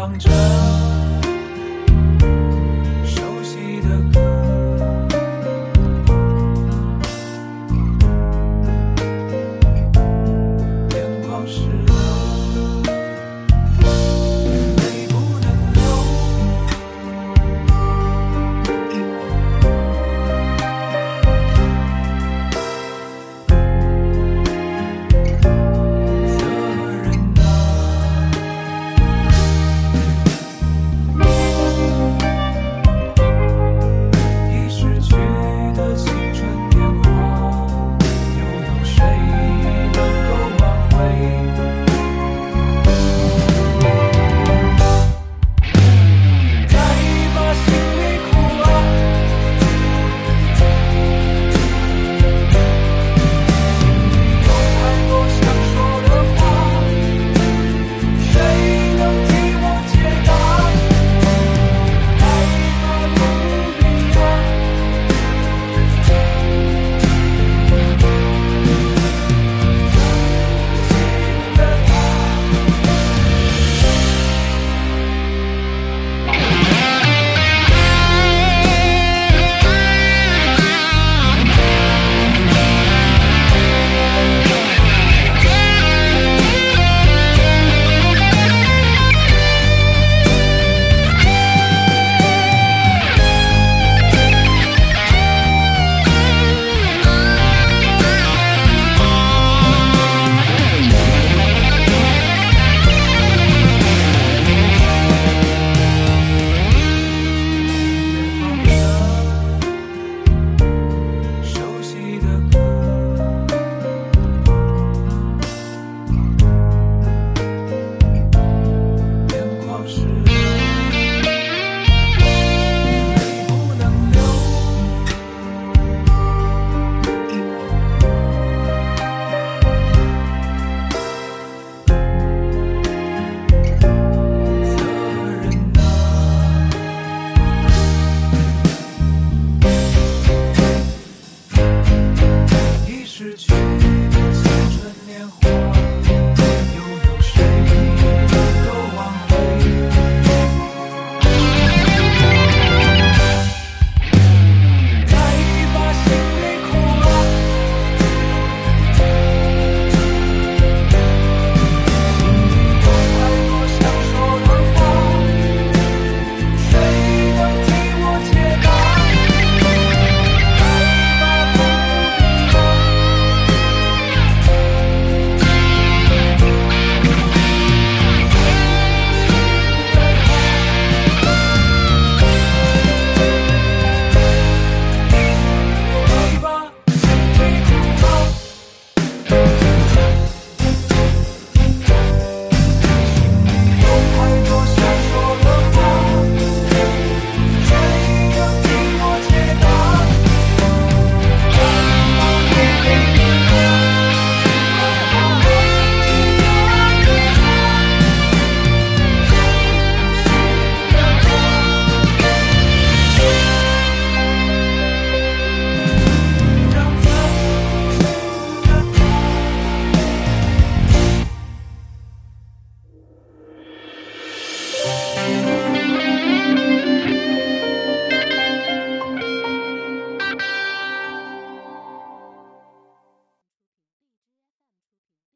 望着。